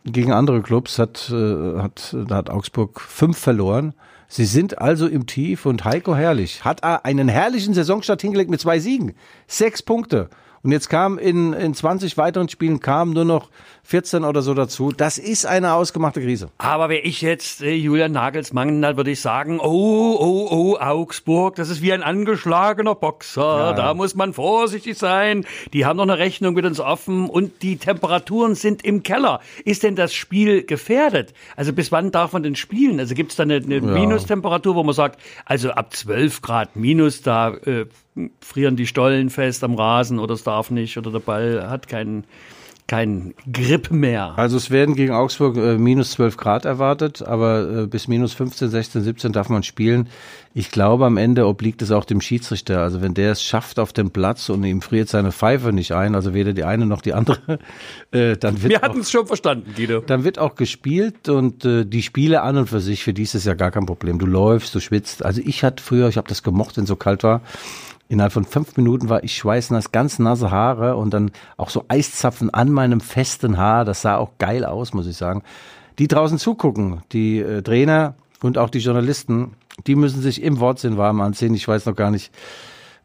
gegen andere Clubs hat, äh, hat, da hat Augsburg fünf verloren. Sie sind also im Tief und Heiko Herrlich hat einen herrlichen Saisonstart hingelegt mit zwei Siegen. Sechs Punkte. Und jetzt kam in, in 20 weiteren Spielen kam nur noch 14 oder so dazu. Das ist eine ausgemachte Krise. Aber wäre ich jetzt äh, Julian Nagelsmann, dann würde ich sagen, oh, oh, oh, Augsburg, das ist wie ein angeschlagener Boxer. Da muss man vorsichtig sein. Die haben noch eine Rechnung mit uns offen und die Temperaturen sind im Keller. Ist denn das Spiel gefährdet? Also bis wann darf man denn spielen? Also gibt es da eine, eine Minustemperatur, wo man sagt, also ab 12 Grad minus, da äh, frieren die Stollen fest am Rasen oder es darf nicht oder der Ball hat keinen kein Grip mehr. Also es werden gegen Augsburg äh, minus 12 Grad erwartet, aber äh, bis minus 15, 16, 17 darf man spielen. Ich glaube, am Ende obliegt es auch dem Schiedsrichter. Also wenn der es schafft auf den Platz und ihm friert seine Pfeife nicht ein, also weder die eine noch die andere, äh, dann wird Wir auch hatten es schon verstanden, Guido. dann wird auch gespielt und äh, die Spiele an und für sich, für die ist es ja gar kein Problem. Du läufst, du schwitzt. Also ich hatte früher, ich habe das gemocht, wenn es so kalt war. Innerhalb von fünf Minuten war ich schweißnass, ganz nasse Haare und dann auch so Eiszapfen an meinem festen Haar. Das sah auch geil aus, muss ich sagen. Die draußen zugucken, die äh, Trainer und auch die Journalisten, die müssen sich im Wortsinn warm anziehen. Ich weiß noch gar nicht,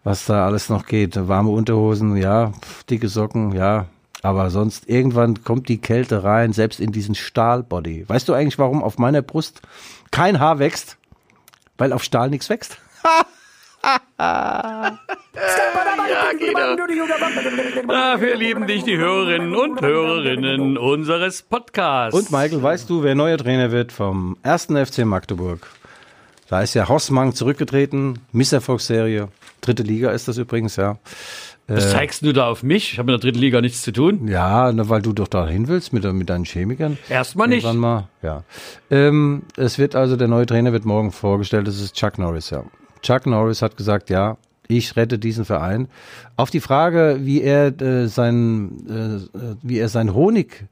was da alles noch geht. Warme Unterhosen, ja, dicke Socken, ja. Aber sonst irgendwann kommt die Kälte rein, selbst in diesen Stahlbody. Weißt du eigentlich, warum auf meiner Brust kein Haar wächst? Weil auf Stahl nichts wächst. Ja, Guido. Ah, wir lieben dich, die Hörerinnen und Hörerinnen unseres Podcasts. Und Michael, weißt du, wer neuer Trainer wird vom ersten FC Magdeburg? Da ist ja Hossmann zurückgetreten, Misserfolgsserie. Dritte Liga ist das übrigens, ja. Was zeigst du da auf mich? Ich habe in der dritten Liga nichts zu tun. Ja, na, weil du doch da hin willst mit, mit deinen Chemikern. Erstmal nicht. Irgendwann mal, ja. Ähm, es wird also, der neue Trainer wird morgen vorgestellt, das ist Chuck Norris, ja. Chuck Norris hat gesagt, ja, ich rette diesen Verein. Auf die Frage, wie er äh, sein, äh, wie er sein Honig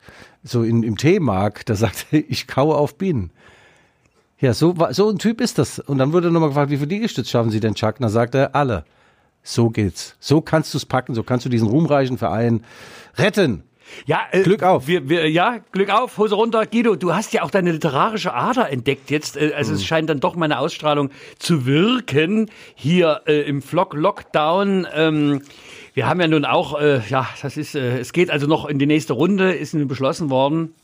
so in, im Tee mag, da sagt er, ich kaue auf Bienen. Ja, so, so ein Typ ist das. Und dann wurde nochmal gefragt, wie viele Liegestütze schaffen Sie denn, Chuck? Und dann sagt er, alle. So geht's. So kannst du es packen, so kannst du diesen ruhmreichen Verein retten. Ja, äh, Glück auf. Wir, wir, ja, Glück auf, Hose runter. Guido, du hast ja auch deine literarische Ader entdeckt jetzt. Äh, Also es Mhm. scheint dann doch meine Ausstrahlung zu wirken hier äh, im Vlog Lockdown. Ähm, wir haben ja nun auch, äh, ja, das ist, äh, es geht also noch in die nächste Runde, ist nun beschlossen worden.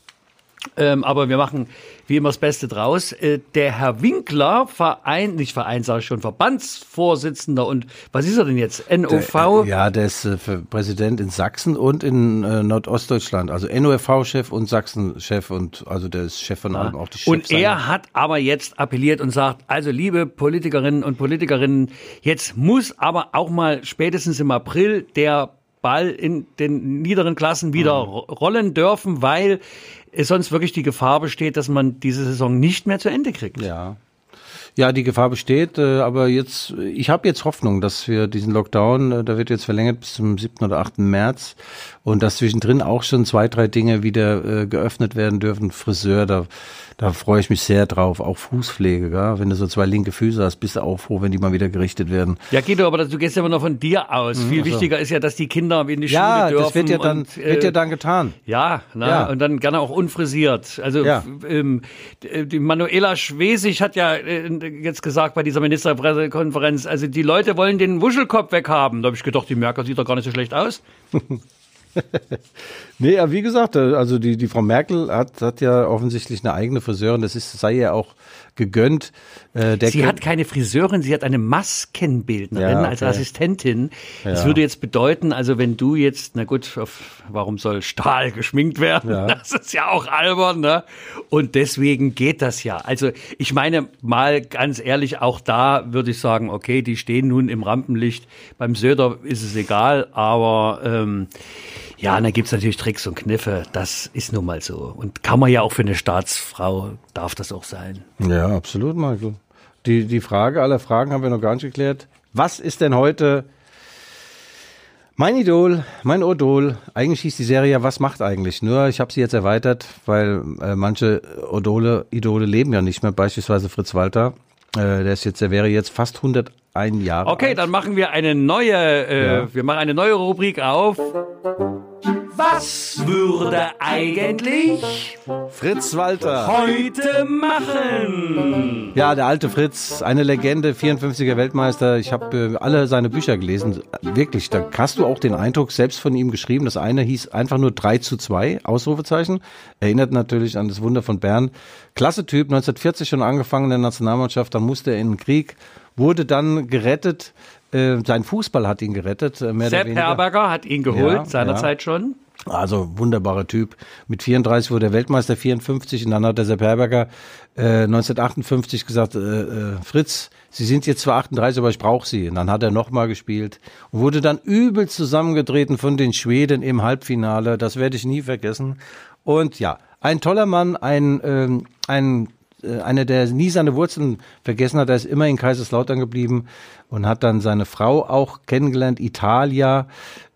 Ähm, aber wir machen wie immer das Beste draus. Äh, der Herr Winkler, Verein, nicht Verein, sage ich schon, Verbandsvorsitzender und was ist er denn jetzt? NOV? Ja, der ist äh, Präsident in Sachsen und in äh, Nordostdeutschland. Also NOFV-Chef und Sachsen-Chef und also der ist Chef von allem, auch die Chefs. Und er hat aber jetzt appelliert und sagt, also liebe Politikerinnen und Politikerinnen, jetzt muss aber auch mal spätestens im April der Ball in den niederen Klassen wieder Mhm. ro- rollen dürfen, weil es sonst wirklich die Gefahr besteht, dass man diese Saison nicht mehr zu Ende kriegt. Ja. Ja, die Gefahr besteht, äh, aber jetzt, ich habe jetzt Hoffnung, dass wir diesen Lockdown, äh, der wird jetzt verlängert bis zum 7. oder 8. März und dass zwischendrin auch schon zwei, drei Dinge wieder äh, geöffnet werden dürfen. Friseur, da, da freue ich mich sehr drauf. Auch Fußpflege, gell? wenn du so zwei linke Füße hast, bist du auch froh, wenn die mal wieder gerichtet werden. Ja, Guido, aber du gehst ja immer noch von dir aus. Viel wichtiger ist ja, dass die Kinder in die Mhm, Ja, Schule dürfen. das wird ja dann, und, äh, wird ja dann getan. Ja, na, Ja. und dann gerne auch unfrisiert. Also Ja. ähm, die Manuela Schwesig hat ja äh, jetzt gesagt bei dieser Ministerpressekonferenz, also die Leute wollen den Wuschelkopf weghaben. Da habe ich gedacht, die Merkel sieht doch gar nicht so schlecht aus. Nee, aber wie gesagt, äh, also die, die Frau Merkel hat, hat ja offensichtlich eine eigene Friseurin, das ist, sei ihr auch gegönnt. Äh, Sie hat keine Friseurin, sie hat eine Maskenbildnerin Ja, als okay. Assistentin. Das Ja. würde jetzt bedeuten, also wenn du jetzt, na gut, auf, warum soll Stahl geschminkt werden? Ja. Das ist ja auch albern, ne? Und deswegen geht das ja. Also ich meine mal ganz ehrlich, auch da würde ich sagen, okay, die stehen nun im Rampenlicht. Beim Söder ist es egal, aber ähm, ja, und dann gibt's natürlich Tricks und Kniffe. Das ist nun mal so. Und kann man ja auch für eine Staatsfrau, darf das auch sein. Ja, absolut, Michael. Die, die Frage aller Fragen haben wir noch gar nicht geklärt. Was ist denn heute mein Idol, mein Odol? Eigentlich hieß die Serie ja Was macht eigentlich? Nur ich habe sie jetzt erweitert, weil äh, manche Odole, Idole leben ja nicht mehr. Beispielsweise Fritz Walter. Äh, der ist jetzt, der wäre jetzt fast 101 Jahre Okay, alt. dann machen wir eine neue, äh, Ja. wir machen eine neue Rubrik auf. Was würde eigentlich Fritz Walter. heute machen? Ja, der alte Fritz, eine Legende, 54er Weltmeister. Ich habe äh, alle seine Bücher gelesen. Wirklich, da hast du auch den Eindruck selbst von ihm geschrieben. Das eine hieß einfach nur 3 zu 2, Ausrufezeichen. Erinnert natürlich an das Wunder von Bern. Klasse Typ, 1940 schon angefangen in der Nationalmannschaft. Dann musste er in den Krieg, wurde dann gerettet. Äh, sein Fußball hat ihn gerettet, äh, mehr Sepp. Herberger hat ihn geholt, Ja, seinerzeit schon. Also wunderbarer Typ. Mit 34 wurde er Weltmeister, 54 und dann hat der Sepp Herberger äh, 1958 gesagt, äh, äh, Fritz, Sie sind jetzt zwar 38, aber ich brauche Sie. Und dann hat er nochmal gespielt und wurde dann übel zusammengetreten von den Schweden im Halbfinale. Das werde ich nie vergessen. Und ja, ein toller Mann, ein, ähm, ein einer, der nie seine Wurzeln vergessen hat, der ist immer in Kaiserslautern geblieben und hat dann seine Frau auch kennengelernt, Italia,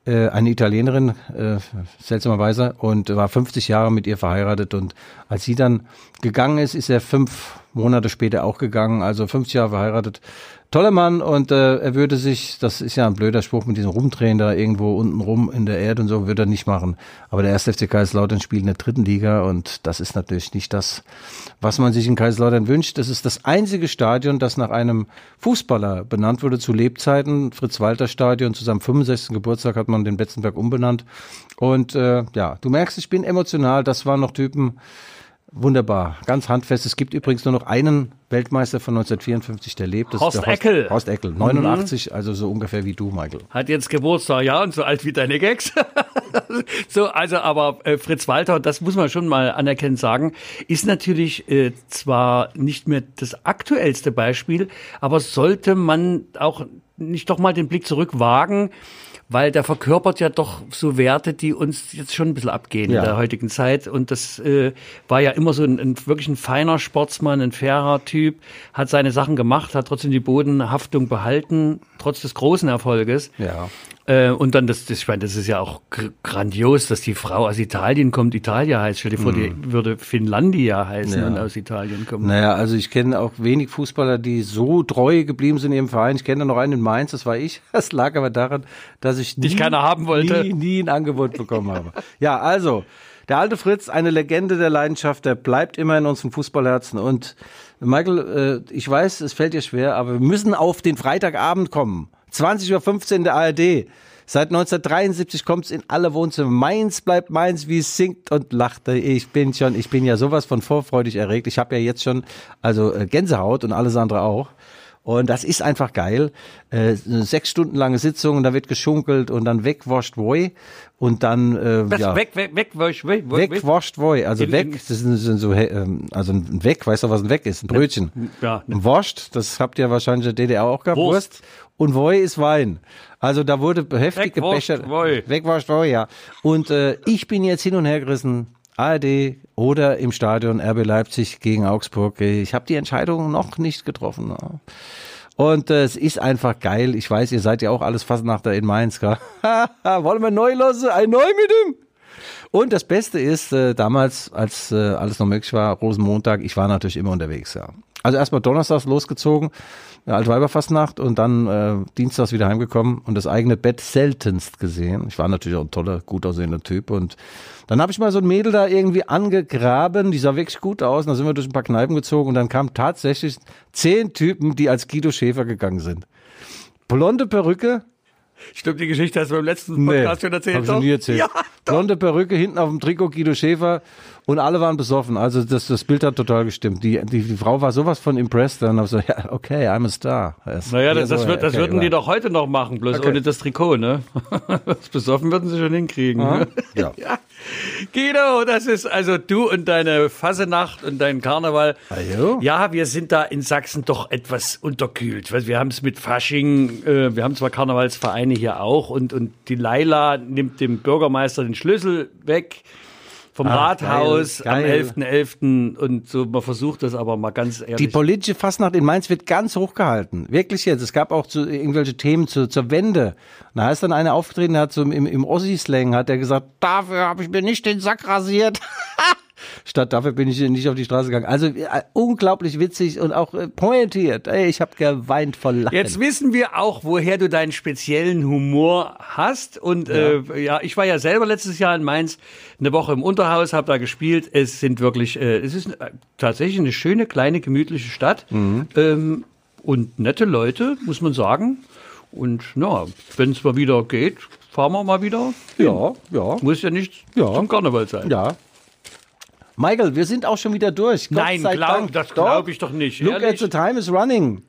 äh, eine Italienerin, äh, seltsamerweise, und war 50 Jahre mit ihr verheiratet. Und als sie dann gegangen ist, ist er fünf Monate später auch gegangen, also 50 Jahre verheiratet. Toller Mann und äh, er würde sich, das ist ja ein blöder Spruch mit diesem Rumdrehen da irgendwo unten rum in der Erde und so, würde er nicht machen. Aber der erste FC Kaiserslautern spielt in der dritten Liga und das ist natürlich nicht das, was man sich in Kaiserslautern wünscht. Das ist das einzige Stadion, das nach einem Fußballer benannt wurde zu Lebzeiten. Fritz-Walter-Stadion, zu seinem 65. Geburtstag hat man den Betzenberg umbenannt. Und äh, ja, du merkst, ich bin emotional. Das waren noch Typen, Wunderbar, ganz handfest. Es gibt übrigens nur noch einen Weltmeister von 1954, der lebt. Das Horst ist der Eckel. Horst Eckel, 89, also so ungefähr wie du, Michael. Hat jetzt Geburtstag, ja, und so alt wie deine Gags. so, also, aber äh, Fritz Walter, das muss man schon mal anerkennend sagen, ist natürlich äh, zwar nicht mehr das aktuellste Beispiel, aber sollte man auch nicht doch mal den Blick zurück wagen, weil der verkörpert ja doch so Werte, die uns jetzt schon ein bisschen abgehen Ja. in der heutigen Zeit. Und das äh, war ja immer so ein, ein wirklich ein feiner Sportsmann, ein fairer Typ, hat seine Sachen gemacht, hat trotzdem die Bodenhaftung behalten, trotz des großen Erfolges. Ja. Äh, und dann, das, das, ich meine, das ist ja auch gr- grandios, dass die Frau aus Italien kommt, Italia heißt. Stell dir vor, die würde Finlandia heißen Mhm. Ja. und aus Italien kommen. Naja, also ich kenne auch wenig Fußballer, die so treu geblieben sind in ihrem Verein. Ich kenne da noch einen in Mainz, das war ich. Das lag aber daran, dass ich nie, Dich keiner haben wollte. nie, nie ein Angebot bekommen habe. Ja, also, der alte Fritz, eine Legende der Leidenschaft, der bleibt immer in unseren Fußballherzen. Und Michael, äh, ich weiß, es fällt dir schwer, aber wir müssen auf den Freitagabend kommen. 20.15 Uhr in der ARD. Seit 1973 kommt es in alle Wohnzimmer. Mainz bleibt Mainz, wie es singt und lacht. Ich bin schon, ich bin ja sowas von vorfreudig erregt. Ich habe ja jetzt schon also äh, Gänsehaut und alles andere auch. Und das ist einfach geil. Äh, eine sechs Stunden lange Sitzung und da wird geschunkelt und dann wegwascht Woi und dann äh, Was, ja, Weg, weg, weg, weg, weg, weg, weg. wegwascht Woi. Also In- weg, das sind, sind so ähm, also ein Weg, weißt du, was ein Weg ist? Ein Brötchen. ja, ne. Ein Wurst, das habt ihr wahrscheinlich in der DDR auch gehabt. Wurst. Wurst. Und Woi ist Wein. Also da wurde heftig Wegwascht gebechert. Woi. Wegwascht Woi, ja. Und äh, ich bin jetzt hin und her gerissen. ARD oder im Stadion RB Leipzig gegen Augsburg. Ich habe die Entscheidung noch nicht getroffen. Und äh, es ist einfach geil. Ich weiß, ihr seid ja auch alles Fastnachter in Mainz. Wollen wir neu lassen? Ein Neu mit ihm? Und das Beste ist, äh, damals, als äh, alles noch möglich war, Rosenmontag, ich war natürlich immer unterwegs, ja. Also erstmal donnerstags losgezogen, Altweiberfastnacht und dann äh, dienstags wieder heimgekommen und das eigene Bett seltenst gesehen. Ich war natürlich auch ein toller, gut aussehender Typ und dann habe ich mal so ein Mädel da irgendwie angegraben, die sah wirklich gut aus und dann sind wir durch ein paar Kneipen gezogen und dann kamen tatsächlich zehn Typen, die als Guido Schäfer gegangen sind. Blonde Perücke, Stimmt, die Geschichte hast du beim letzten Podcast schon erzählt. hab ich schon nie erzählt. Ja, Blonde Perücke, hinten auf dem Trikot Guido Schäfer und alle waren besoffen. Also das, das Bild hat total gestimmt. Die, die, die Frau war sowas von impressed. Dann habe ich so, ja, okay, I'm a star. Das- Naja, ja, das, das, so, wird, das okay, würden die doch heute noch machen, bloß Okay. ohne das Trikot, ne? Das besoffen würden sie schon hinkriegen. Ne? Ja. ja. Guido, das ist also du und deine Fasenacht und dein Karneval. Ajo. Ja, wir sind da in Sachsen doch etwas unterkühlt. Wir haben es mit Fasching, äh, wir haben zwar Karnevalsvereine hier auch und, und die Laila nimmt dem Bürgermeister den Schlüssel weg vom Ach, Rathaus geil, am 11.11. und so, man versucht das aber mal ganz ehrlich. Die politische Fastnacht in Mainz wird ganz hoch gehalten. Wirklich jetzt. Es gab auch zu, irgendwelche Themen zu, zur Wende. Und da ist dann einer aufgetreten, der hat so im, im Ossi-Slang hat er gesagt, dafür habe ich mir nicht den Sack rasiert. Statt dafür bin ich nicht auf die Straße gegangen. Also äh, unglaublich witzig und auch äh, pointiert. Ey, ich habe geweint vor Lachen. Jetzt wissen wir auch, woher du deinen speziellen Humor hast. Und ja, äh, ja ich war ja selber letztes Jahr in Mainz eine Woche im Unterhaus, habe da gespielt. Es sind wirklich, äh, es ist äh, tatsächlich eine schöne, kleine, gemütliche Stadt. Ähm, und nette Leute, muss man sagen. Und na, wenn es mal wieder geht, fahren wir mal wieder. ja, ja, Muss ja nicht Ja. zum Karneval sein. ja. Michael, wir sind auch schon wieder durch. Gott Nein, sei glaub- Dank. das Doch. glaub ich doch nicht, Look ehrlich. at the time is running.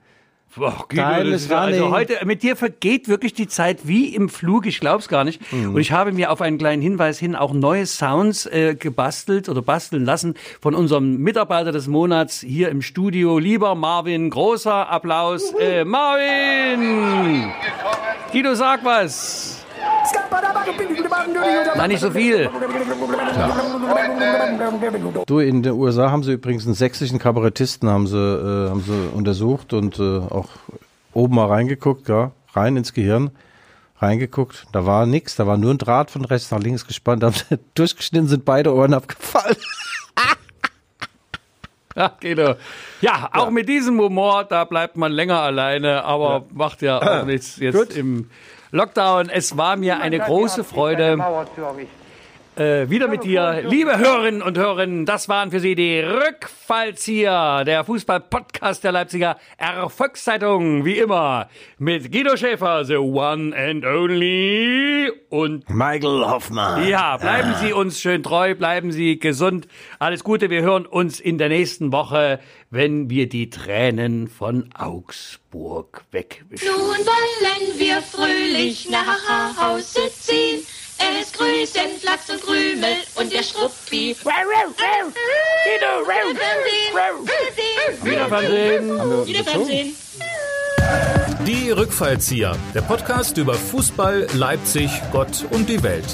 Ach, Guido, Time is also running. heute mit dir vergeht wirklich die Zeit wie im Flug, ich glaub's gar nicht. Mhm. Und ich habe mir auf einen kleinen Hinweis hin auch neue Sounds äh, gebastelt oder basteln lassen von unserem Mitarbeiter des Monats hier im Studio. Lieber Marvin, großer Applaus. Äh, Marvin! Guido, sag was. Nein, nicht so viel. Du, in den USA haben sie übrigens einen sächsischen Kabarettisten haben sie, äh, haben sie untersucht und äh, auch oben mal reingeguckt, ja, rein ins Gehirn, reingeguckt. Da war nix, da war nur ein Draht von rechts nach links gespannt. Da haben sie durchgeschnitten, sind beide Ohren abgefallen. Guido. Ja, auch mit diesem Humor, da bleibt man länger alleine, aber macht ja auch nichts jetzt Gut. im Lockdown. Es war mir eine große Freude. Äh, wieder mit dir, liebe Hörerinnen und Hörer. Das waren für Sie die Rückfallzieher, der Fußball-Podcast der Leipziger Erfolgszeitung, wie immer, mit Guido Schäfer, the one and only, und Michael Hoffmann. ja, bleiben Sie uns schön treu, bleiben Sie gesund. Alles Gute, wir hören uns in der nächsten Woche, wenn wir die Tränen von Augsburg wegwischen. Nun wollen wir fröhlich nach Hause ziehen. Es grüßen Flachs und Krümel und der Struppi. Wieder Fernsehen. Wieder Fernsehen. Die Rückfallzieher, der Podcast über Fußball, Leipzig, Gott und die Welt.